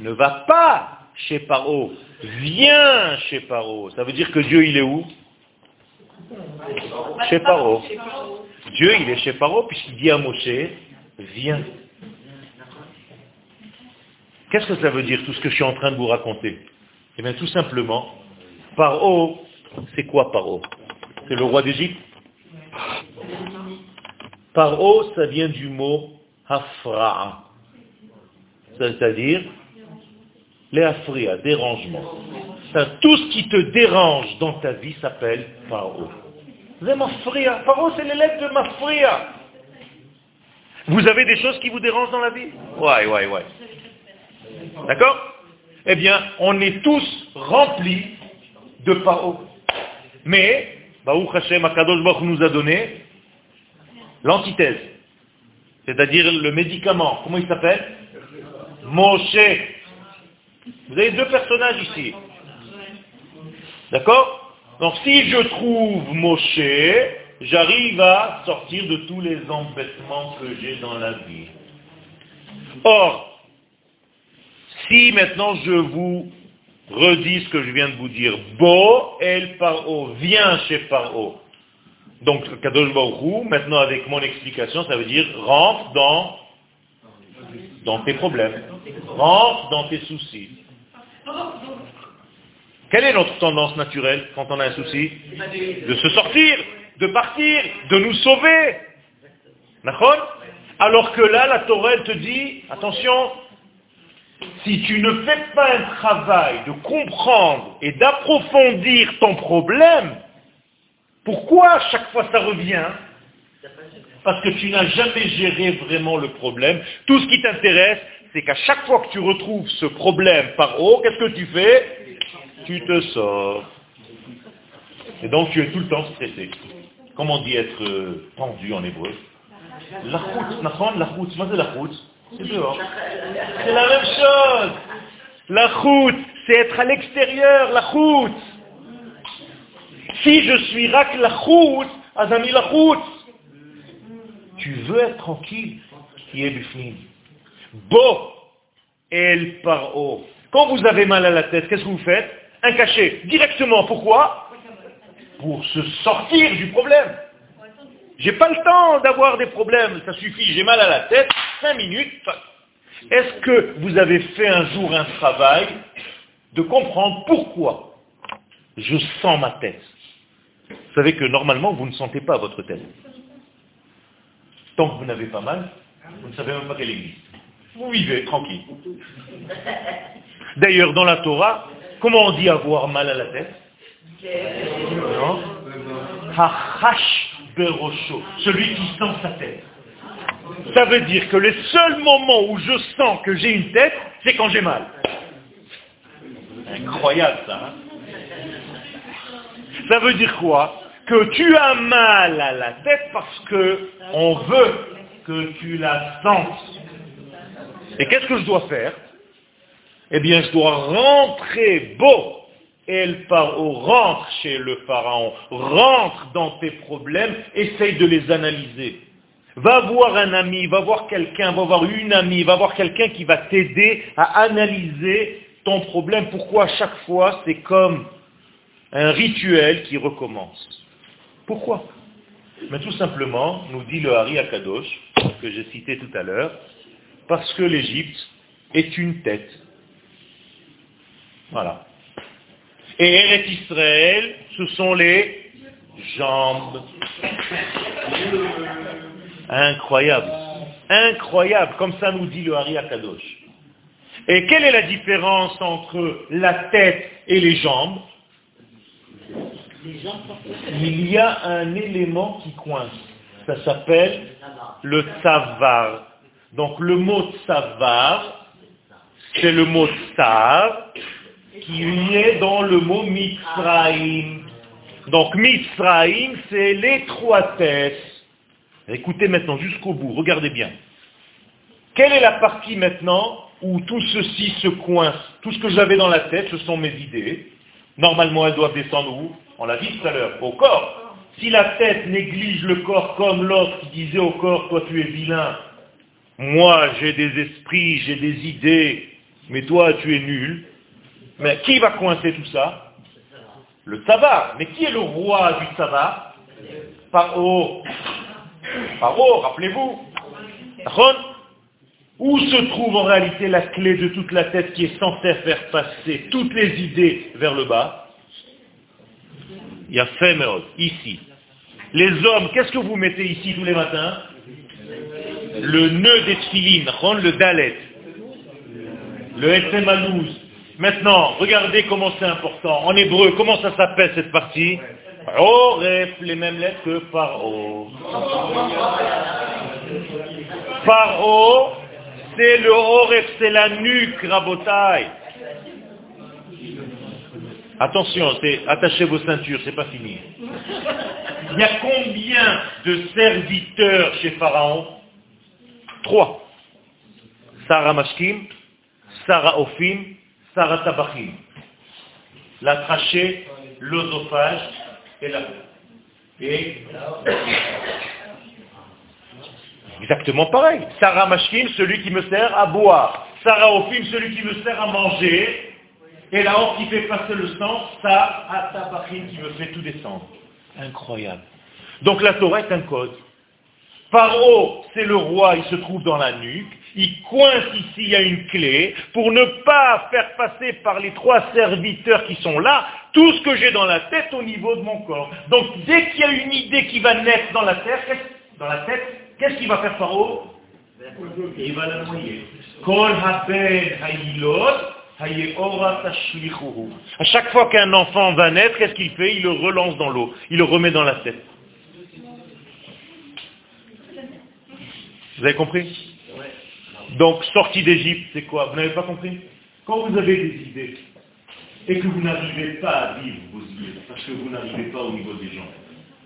ne va pas chez Paro, viens chez Paro. Ça veut dire que Dieu il est où? Chez Paro. Dieu il est chez Paro puisqu'il dit à Moshe, viens. Qu'est-ce que ça veut dire tout ce que je suis en train de vous raconter? Eh bien tout simplement, Paro, c'est quoi Paro? C'est le roi d'Égypte? Paro, ça vient du mot Hafra'a. C'est-à-dire les dérangement. tout ce qui te dérange dans ta vie s'appelle Paro. Mafria. Paro, c'est l'élève de mafria. Vous avez des choses qui vous dérangent dans la vie? Ouais, ouais, ouais. D'accord? Eh bien, on est tous remplis de paro. Mais, Baruch Hashem, Akadosh Baruch nous a donné l'antithèse. C'est-à-dire le médicament. Comment il s'appelle? Moshe. Vous avez deux personnages ici. D'accord? Donc si je trouve Moshe, j'arrive à sortir de tous les embêtements que j'ai dans la vie. Or, si maintenant je vous redis ce que je viens de vous dire, Bo el Paro, viens chez Paro. Donc, Kadosh maintenant avec mon explication, ça veut dire rentre dans, dans tes problèmes, rentre dans tes soucis. Quelle est notre tendance naturelle quand on a un souci De se sortir, de partir, de nous sauver. Alors que là, la Torah te dit, attention, si tu ne fais pas un travail de comprendre et d'approfondir ton problème, pourquoi à chaque fois ça revient Parce que tu n'as jamais géré vraiment le problème. Tout ce qui t'intéresse, c'est qu'à chaque fois que tu retrouves ce problème par haut, qu'est-ce que tu fais Tu te sors. Et donc tu es tout le temps stressé. Comment on dit être euh, tendu en hébreu La route, la route, la route C'est dehors. C'est la même chose. La route, c'est être à l'extérieur, la route. Si je suis rak la route, azami la route. Tu veux être tranquille, qui est bifnim. Bo el paro. Quand vous avez mal à la tête, qu'est-ce que vous faites? Un cachet, directement. Pourquoi? Pour se sortir du problème. J'ai pas le temps d'avoir des problèmes, ça suffit, j'ai mal à la tête, cinq minutes. Est-ce que vous avez fait un jour un travail de comprendre pourquoi je sens ma tête? Vous savez que normalement, vous ne sentez pas votre tête. Tant que vous n'avez pas mal, vous ne savez même pas qu'elle existe. Vous vivez tranquille. D'ailleurs, dans la Torah, comment on dit avoir mal à la tête? Non berosho, celui qui sent sa tête. Ça veut dire que le seul moment où je sens que j'ai une tête, c'est quand j'ai mal. Incroyable ça. Hein ça veut dire quoi? Que tu as mal à la tête parce que on veut que tu la sentes. Et qu'est-ce que je dois faire? Eh bien, je dois rentrer beau. Et le pharaon rentre chez le pharaon, rentre dans tes problèmes, essaye de les analyser. Va voir un ami, va voir quelqu'un, va voir une amie, va voir quelqu'un qui va t'aider à analyser ton problème. Pourquoi à chaque fois c'est comme un rituel qui recommence Pourquoi? Mais tout simplement, nous dit le Hari Akadosh, que j'ai cité tout à l'heure, parce que l'Égypte est une tête. Voilà. Et Eret Israël, ce sont les jambes. Incroyable. Incroyable, comme ça nous dit le Hari Akadosh. Et quelle est la différence entre la tête et les jambes? Il y a un élément qui coince. Ça s'appelle le savar. Donc le mot savar, c'est le mot tsar, qui est dans le mot Mitzraïm. Donc Mitzraïm, c'est l'étroitesse. Écoutez maintenant jusqu'au bout, regardez bien. Quelle est la partie maintenant où tout ceci se coince? Tout ce que j'avais dans la tête, ce sont mes idées. Normalement, elles doivent descendre où? On l'a dit tout à l'heure, au corps. Si la tête néglige le corps comme l'autre qui disait au corps, toi tu es vilain, moi j'ai des esprits, j'ai des idées, mais toi tu es nul, mais qui va coincer tout ça? Le tabac. Mais qui est le roi du tabac? Paro. Paro, rappelez-vous. Où se trouve en réalité la clé de toute la tête qui est censée faire passer toutes les idées vers le bas? Il y a Femerod, ici. Les hommes, qu'est-ce que vous mettez ici tous les matins? Le nœud des tfilines, le dalet, le etzemalouz. Maintenant, regardez comment c'est important. En hébreu, comment ça s'appelle cette partie? Oref, les mêmes lettres que paro. Paro, c'est le oref, c'est la nuque, rabotaille. Attention, attachez vos ceintures, c'est pas fini. Il y a combien de serviteurs chez Pharaon? Trois. Sarah Mashkim, Sarah Ophim, Sarah Tabachim. La trachée, l'osophage exactement pareil. Sarah Mashkim, celui qui me sert à boire. Sarah Ophim, celui qui me sert à manger. Et la honte qui fait passer le sang, Sarah Tabachim qui me fait tout descendre. Incroyable. Donc la Torah est un code. Paro, c'est le roi, il se trouve dans la nuque. Il coince ici, il y a une clé, pour ne pas faire passer par les trois serviteurs qui sont là, tout ce que j'ai dans la tête au niveau de mon corps. Donc dès qu'il y a une idée qui va naître dans la tête, dans la tête, qu'est-ce qu'il va faire Paro Il va la noyer. À chaque fois qu'un enfant va naître, qu'est-ce qu'il fait? Il le relance dans l'eau. Il le remet dans la tête. Vous avez compris? Donc, sortie d'Égypte, c'est quoi? Vous n'avez pas compris? Quand vous avez des idées et que vous n'arrivez pas à vivre vos idées, parce que vous n'arrivez pas au niveau des gens,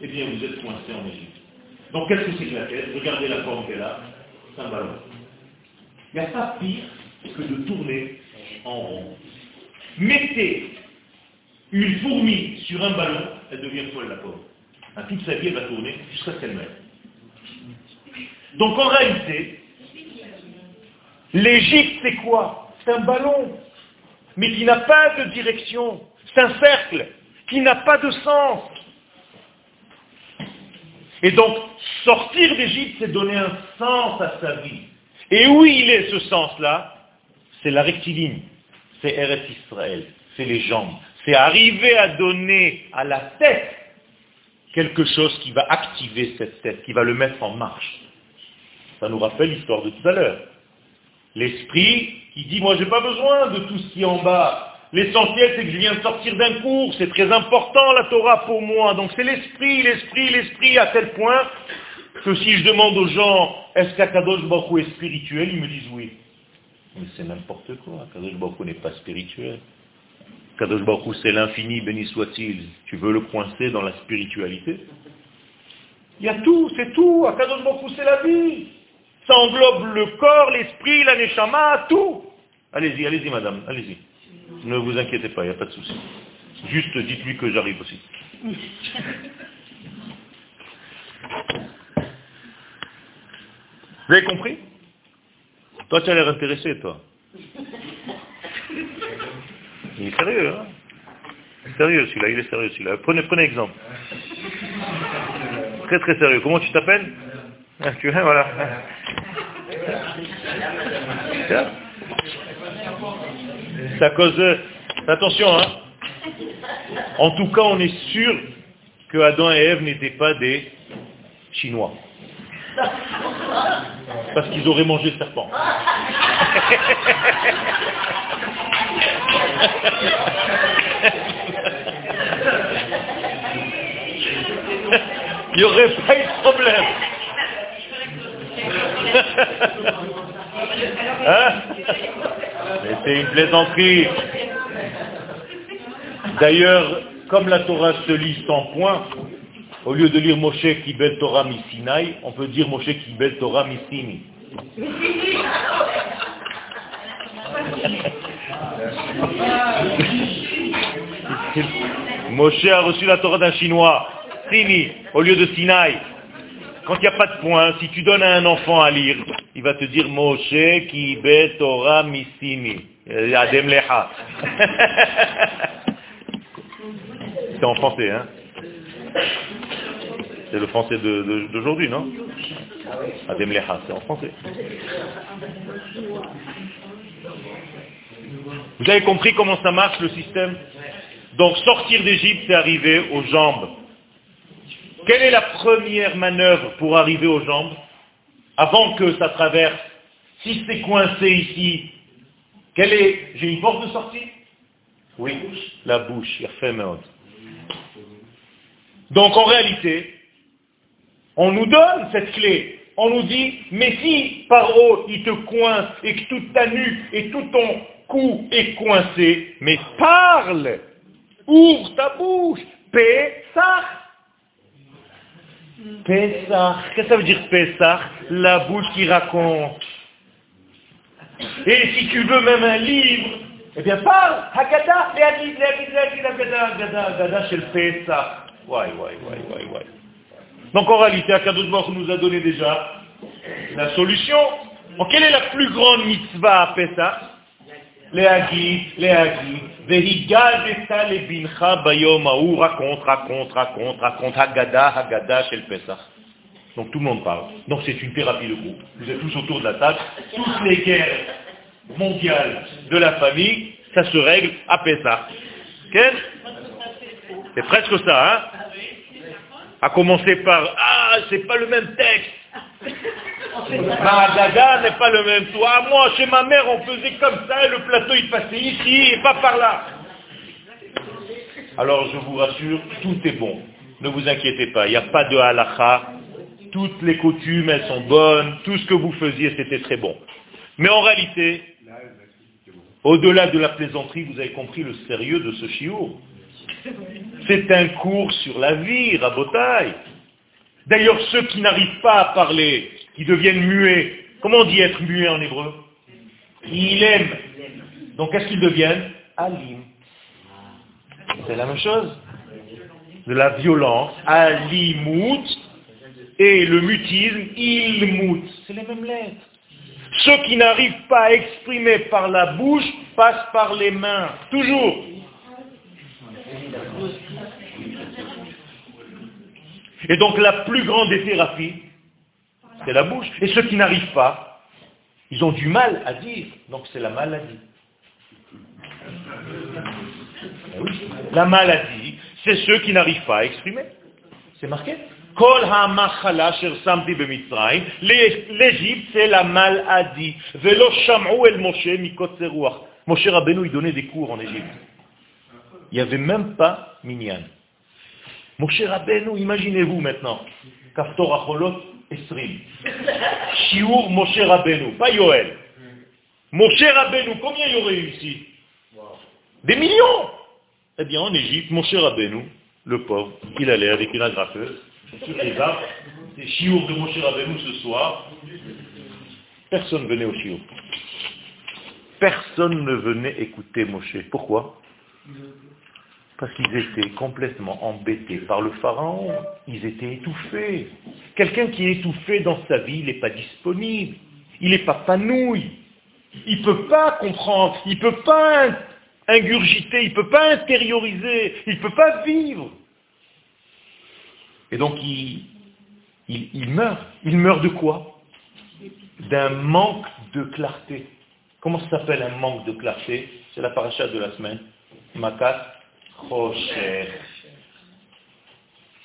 eh bien, vous êtes coincé en Égypte. Donc, qu'est-ce que c'est que la tête Regardez la forme qu'elle a. C'est un ballon. Il n'y a pas pire que de tourner en rond. Mettez une fourmi sur un ballon, elle devient folle la pauvre. À toute sa vie, elle va tourner jusqu'à ce qu'elle meure. Donc en réalité, l'Égypte c'est quoi? C'est un ballon, mais qui n'a pas de direction. C'est un cercle qui n'a pas de sens. Et donc, sortir d'Égypte, c'est donner un sens à sa vie. Et où il est ce sens-là? C'est la rectiligne c'est Eretz Israël, c'est les jambes. C'est arriver à donner à la tête quelque chose qui va activer cette tête, qui va le mettre en marche. Ça nous rappelle l'histoire de tout à l'heure. L'esprit qui dit, moi j'ai pas besoin de tout ce qui est en bas. L'essentiel c'est que je viens de sortir d'un cours, c'est très important la Torah pour moi. Donc c'est l'esprit, l'esprit, l'esprit à tel point que si je demande aux gens, est-ce qu'Akadosh Baruch est spirituel, ils me disent oui. Mais c'est n'importe quoi. Kadosh Baruch n'est pas spirituel. Kadosh Baruch c'est l'infini, béni soit-il. Tu veux le coincer dans la spiritualité? Il y a tout, c'est tout. Kadosh Baruch c'est la vie. Ça englobe le corps, l'esprit, la neshama, tout. Allez-y, allez-y madame, allez-y. Ne vous inquiétez pas, il n'y a pas de souci. Juste dites-lui que j'arrive aussi. Vous avez compris? Toi, tu as l'air intéressé, toi. Il est sérieux, hein? Sérieux celui-là, il est sérieux celui-là. Prenez, prenez exemple. Très très sérieux. Comment tu t'appelles? Tu vois, voilà. C'est à cause. Attention, hein. En tout cas, on est sûr que Adam et Ève n'étaient pas des Chinois. Parce qu'ils auraient mangé le serpent. Il n'y aurait pas eu de problème. Hein c'est une plaisanterie. D'ailleurs, comme la Torah se lit sans point, Au lieu de lire Moshe Kibel Torah Sinai, on peut dire Moshe Kibel Torah Misini. Moshe a reçu la Torah d'un Chinois, Sini, au lieu de Sinai. Quand il n'y a pas de point, si tu donnes à un enfant à lire, il va te dire Moshe Kibel Torah Misini. Adem Leha. C'est en français, hein C'est le français d'aujourd'hui, non? Adem Leha, c'est en français. Vous avez compris comment ça marche le système? Donc sortir d'Égypte, c'est arriver aux jambes. Quelle est la première manœuvre pour arriver aux jambes Avant que ça traverse, si c'est coincé ici, quelle est J'ai une porte de sortie Oui, la bouche, il fait Donc en réalité, on nous donne cette clé. On nous dit, mais si par haut il te coince et que toute ta nuque et tout ton cou est coincé, mais parle, ouvre ta bouche, Pessah. Pessah. Qu'est-ce que ça veut dire Pessah La bouche qui raconte. Et si tu veux même un livre, eh bien parle, Haggadah, Léagid, Léagid, Léagid, Haggadah, Haggadah, Haggadah, chez le Pessah. Ouais, ouais, ouais, ouais, ouais. Donc en réalité, Akadosh Baruch nous a donné déjà la solution. Donc, quelle est la plus grande mitzvah à Pessah Léagid, Léagid, Vehigadeta le bincha bayom aou, raconte, raconte, raconte, raconte, Haggadah, Haggadah, chez le Pessah. Donc tout le monde parle. Donc c'est une thérapie de groupe. Vous êtes tous autour de la table. Toutes les guerres mondiales de la famille, ça se règle à Pessah. C'est presque ça, hein? À commencer par Ah, c'est pas le même texte. Ma dada n'est pas le même toi. Moi, chez ma mère, on faisait comme ça et le plateau il passait ici et pas par là. Alors je vous rassure, tout est bon. Ne vous inquiétez pas, il n'y a pas de halakha toutes les coutumes, elles sont bonnes, tout ce que vous faisiez, c'était très bon. Mais en réalité, au-delà de la plaisanterie, vous avez compris le sérieux de ce chiour. C'est un cours sur la vie, rabotaille. D'ailleurs, ceux qui n'arrivent pas à parler, qui deviennent muets, comment on dit être muet en hébreu Il aime. Donc qu'est-ce qu'ils deviennent Alim. C'est la même chose. De la violence, alimut, et le mutisme, il moute. C'est les mêmes lettres. Ceux qui n'arrivent pas à exprimer par la bouche passent par les mains. Toujours. Et donc la plus grande des thérapies, c'est la bouche. Et ceux qui n'arrivent pas, ils ont du mal à dire. Donc c'est la maladie. Eh la maladie, c'est ceux qui n'arrivent pas à exprimer. C'est marqué? L'Égypte, c'est la maladie. Moshe mikotzeruach. Moshe Rabbeinu, il donnait des cours en Égypte. Il n'y avait même pas minyan. Moshe Rabbeinu, imaginez-vous maintenant. Kaftor acholot esrim. Shiur Moshe Rabbeinu, pas Yoel. Moshe Rabbeinu, combien il y aurait eu Des millions Eh bien, en Égypte, Moshe Rabbeinu, le pauvre, il allait avec une agrafeuse, toutes les arbres, des chiours de Moshe Rabbeinu ce soir, personne ne venait au chiour. Personne ne venait écouter Moshe. Pourquoi? Parce qu'ils étaient complètement embêtés par le pharaon. Ils étaient étouffés. Quelqu'un qui est étouffé dans sa vie, il n'est pas disponible. Il n'est pas panouille. Il ne peut pas comprendre. Il ne peut pas ingurgiter. Il ne peut pas intérioriser. Il ne peut pas vivre. Et donc il, il, meurt. Il meurt de quoi? D'un manque de clarté. Comment ça s'appelle un manque de clarté? C'est la paracha de la semaine. Makat.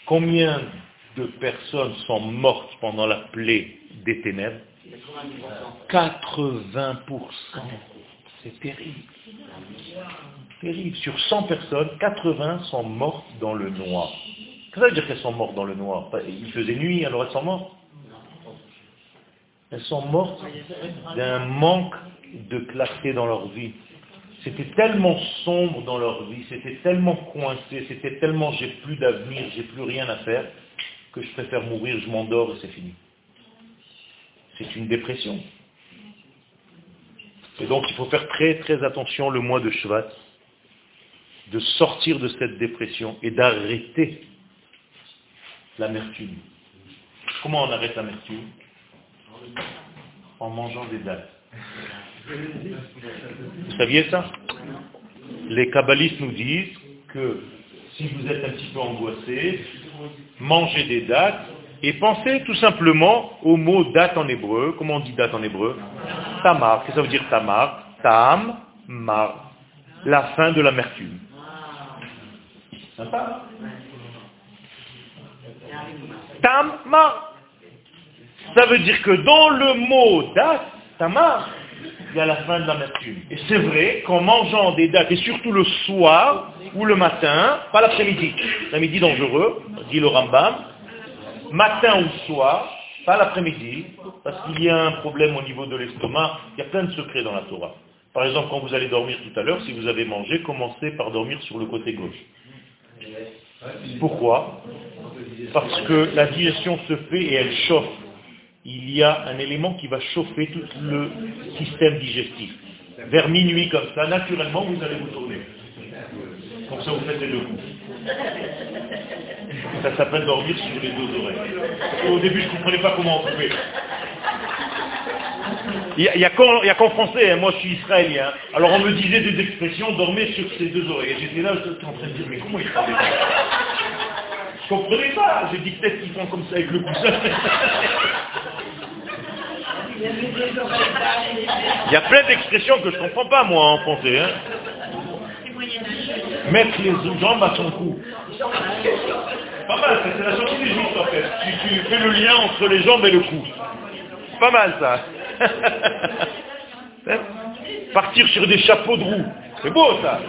Combien de personnes sont mortes pendant la plaie des ténèbres? 80%. C'est terrible. Terrible. Sur 100 personnes, 80 sont mortes dans le noir. Ça veut dire qu'elles sont mortes dans le noir? Il faisait nuit, alors elles sont mortes? Elles sont mortes d'un manque de clarté dans leur vie. C'était tellement sombre dans leur vie, c'était tellement coincé, c'était tellement j'ai plus d'avenir, j'ai plus rien à faire, que je préfère mourir, je m'endors et c'est fini. C'est une dépression. Et donc il faut faire très très attention le mois de Shvat, de sortir de cette dépression et d'arrêter l'amertume. Comment on arrête l'amertume? En mangeant des dates. Vous saviez ça? Les kabbalistes nous disent que si vous êtes un petit peu angoissé, mangez des dates et pensez tout simplement au mot date en hébreu. Comment on dit date en hébreu? Tamar. Qu'est-ce que ça veut dire tamar? Tam, mar. La fin de l'amertume. Sympa Tam, mar. Ça veut dire que dans le mot date, tamar, il y a la fin de l'amertume. Et c'est vrai qu'en mangeant des dates, et surtout le soir ou le matin, pas l'après-midi, l'après-midi dangereux, dit le Rambam, matin ou soir, pas l'après-midi, parce qu'il y a un problème au niveau de l'estomac, il y a plein de secrets dans la Torah. Par exemple, quand vous allez dormir tout à l'heure, si vous avez mangé, commencez par dormir sur le côté gauche. Pourquoi? Parce que la digestion se fait et elle chauffe il y a un élément qui va chauffer tout le système digestif. Vers minuit comme ça, naturellement, vous allez vous tourner. Comme ça, vous faites les deux coups. Ça s'appelle dormir sur les deux oreilles. Au début, je ne comprenais pas comment on pouvait. Il n'y a, qu'en français, hein. moi je suis israélien. Alors on me disait des expressions, dormir sur ses deux oreilles. J'étais là, j'étais en train de dire, mais comment il parlait Je ne comprenais pas. J'ai dit peut-être qu'ils font comme ça avec le coussin. Il y a plein d'expressions que je ne comprends pas, moi, en français. Hein. Mettre les jambes à son cou. Pas mal, c'est la sortie des juifs, en fait. Tu, tu, fais le lien entre les jambes et le cou. Pas mal, ça. Hein? Partir sur des chapeaux de roue. C'est beau, ça.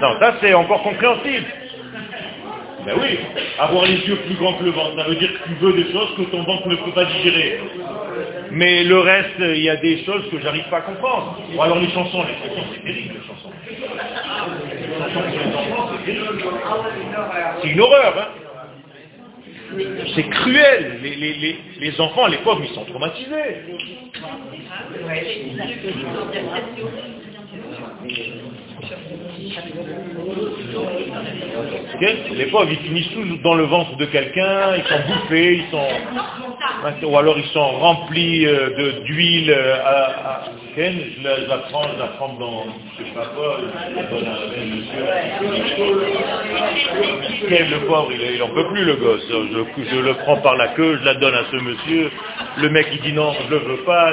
Non, ça, c'est encore compréhensible. Ben oui, avoir les yeux plus grands que le ventre, ça veut dire que tu veux des choses que ton ventre ne peut pas digérer. Mais le reste, il y a des choses que j'arrive pas à comprendre. Ou alors les chansons, les chansons, c'est terrible, les chansons. c'est une horreur, hein. C'est cruel. Les, les, les, enfants, à l'époque, ils sont traumatisés. Les pauvres, ils finissent tous dans le ventre de quelqu'un, ils sont bouffés, ils sont... Ou alors ils sont remplis euh, d'huile euh, à, Ken, je la, prends, je la prends dans, je sais pas quoi, monsieur. Ken, le pauvre, il, il en peut plus le gosse. Je, le prends par la queue, je la donne à ce monsieur. Le mec, il dit non, je ne veux pas.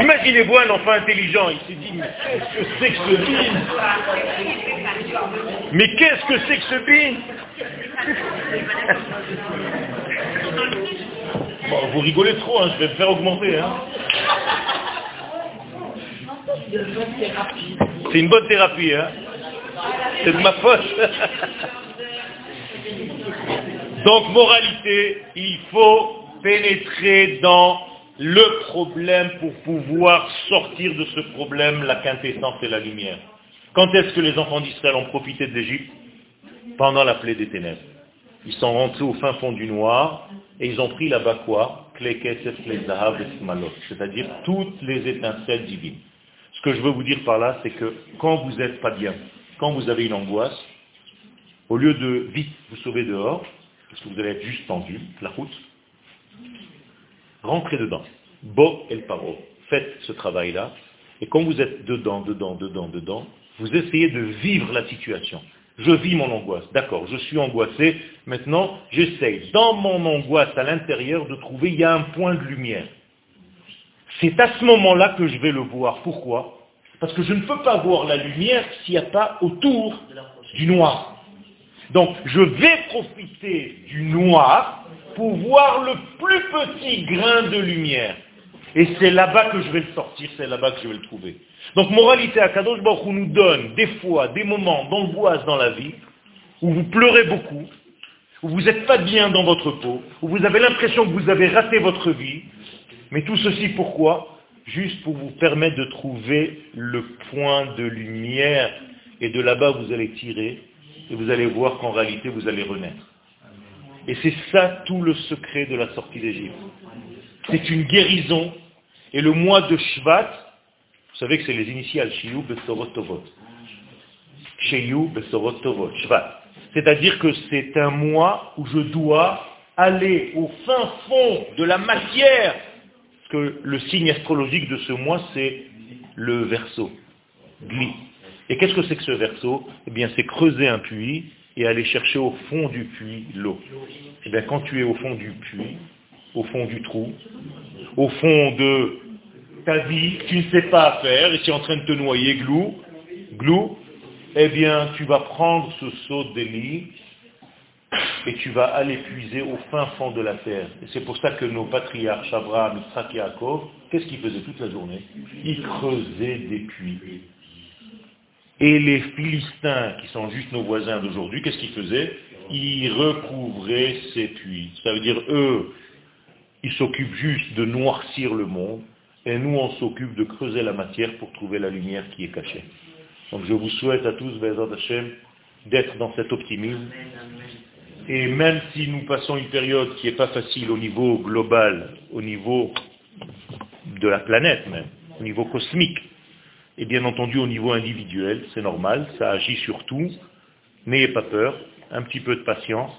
Imaginez-vous un enfant intelligent, il s'est dit, mais qu'est-ce que c'est que ce bin Mais qu'est-ce que c'est que ce bon, Vous rigolez trop, hein, je vais me faire augmenter. Hein. C'est une bonne thérapie, hein c'est de ma faute. Donc, moralité, il faut pénétrer dans le problème pour pouvoir sortir de ce problème, la quintessence et la lumière. Quand est-ce que les enfants d'Israël ont profité d'Égypte Pendant la plaie des ténèbres. Ils sont rentrés au fin fond du noir et ils ont pris là-bas quoi C'est-à-dire toutes les étincelles divines. Ce que je veux vous dire par là, c'est que quand vous n'êtes pas bien, quand vous avez une angoisse, au lieu de vite vous sauver dehors, parce que vous allez être juste tendu, la route, rentrez dedans. Bo el paro. Faites ce travail-là. Et quand vous êtes dedans, dedans, dedans, dedans, vous essayez de vivre la situation. Je vis mon angoisse. D'accord, je suis angoissé. Maintenant, j'essaye, dans mon angoisse à l'intérieur, de trouver, il y a un point de lumière. C'est à ce moment-là que je vais le voir. Pourquoi? Parce que je ne peux pas voir la lumière s'il n'y a pas autour du noir. Donc, je vais profiter du noir pour voir le plus petit grain de lumière. Et c'est là-bas que je vais le sortir, c'est là-bas que je vais le trouver. Donc moralité à Kadosh Baruch nous donne des fois des moments d'angoisse dans la vie, où vous pleurez beaucoup, où vous n'êtes pas bien dans votre peau, où vous avez l'impression que vous avez raté votre vie. Mais tout ceci pourquoi? Juste pour vous permettre de trouver le point de lumière et de là-bas vous allez tirer et vous allez voir qu'en réalité vous allez renaître. Et c'est ça tout le secret de la sortie d'Égypte. C'est une guérison. Et le mois de Shvat, vous savez que c'est les initiales, Shiyu Besorot Tovot. Shiyu Besorot Tovot, Shvat. C'est-à-dire que c'est un mois où je dois aller au fin fond de la matière. Parce que le signe astrologique de ce mois, c'est le verso, gli. Et qu'est-ce que c'est que ce verso? Eh bien, c'est creuser un puits et aller chercher au fond du puits l'eau. Eh bien, quand tu es au fond du puits, au fond du trou, au fond de ta vie, tu ne sais pas faire et tu es en train de te noyer, glou, glou, eh bien, tu vas prendre ce seau d'Élie et tu vas aller puiser au fin fond de la terre. Et c'est pour ça que nos patriarches, Abraham, Isaac et Jacob, qu'est-ce qu'ils faisaient toute la journée? Ils creusaient des puits. Et les Philistins, qui sont juste nos voisins d'aujourd'hui, qu'est-ce qu'ils faisaient? Ils recouvraient ces puits. Ça veut dire, eux, ils s'occupent juste de noircir le monde, et nous, on s'occupe de creuser la matière pour trouver la lumière qui est cachée. Donc je vous souhaite à tous, Bezat Hashem, d'être dans cet optimisme. Et même si nous passons une période qui n'est pas facile au niveau global, au niveau de la planète même, au niveau cosmique, et bien entendu au niveau individuel, c'est normal, ça agit sur tout. N'ayez pas peur, un petit peu de patience,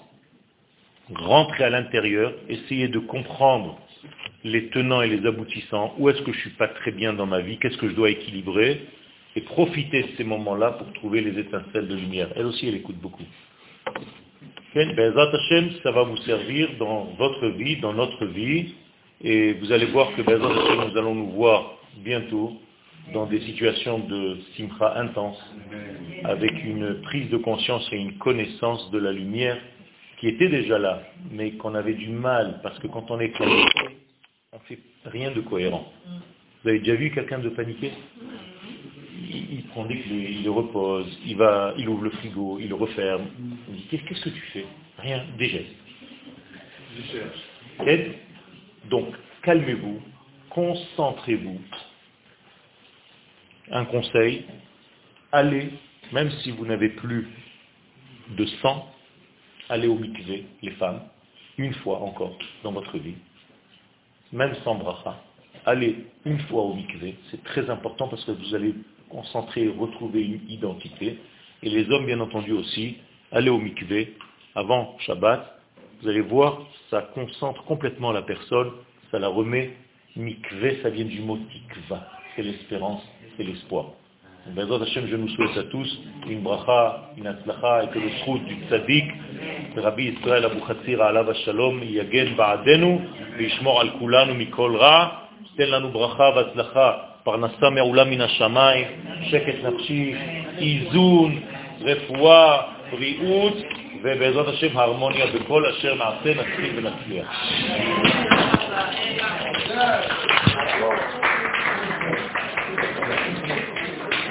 rentrez à l'intérieur, essayez de comprendre les tenants et les aboutissants, où est-ce que je suis pas très bien dans ma vie, qu'est-ce que je dois équilibrer, et profitez de ces moments-là pour trouver les étincelles de lumière. Elle aussi, elle écoute beaucoup. ça va vous servir dans votre vie, dans notre vie, et vous allez voir que nous allons nous voir bientôt dans des situations de simcha intense, avec une prise de conscience et une connaissance de la lumière qui était déjà là, mais qu'on avait du mal, parce que quand on est paniqué, on ne fait rien de cohérent. Vous avez déjà vu quelqu'un de paniquer? Il, prend des clés, il le repose, il va, il ouvre le frigo, il le referme. Il dit, qu'est-ce que tu fais? Rien, des gestes. Donc, calmez-vous, concentrez-vous un conseil, allez, même si vous n'avez plus de sang, allez au mikvé, les femmes, une fois encore dans votre vie, même sans bracha. Allez une fois au mikvé, c'est très important parce que vous allez concentrer et retrouver une identité. Et les hommes, bien entendu aussi, allez au mikvé avant Shabbat, vous allez voir, ça concentre complètement la personne, ça la remet. Mikvé, ça vient du mot tikva, c'est l'espérance c'est l'espoir. בעזרת השם שנוסו את הטוס, עם ברכה, עם הצלחה, את הזכות צדיק, רבי ישראל אבו חציר, עליו השלום, יגן בעדנו וישמור על כולנו מכל רע, תן לנו ברכה והצלחה, פרנסה מעולה מן השמיים, שקט נפשי, איזון, רפואה, בריאות, ובעזרת השם הרמוניה בכל אשר נעשה, נצליח ונצליח.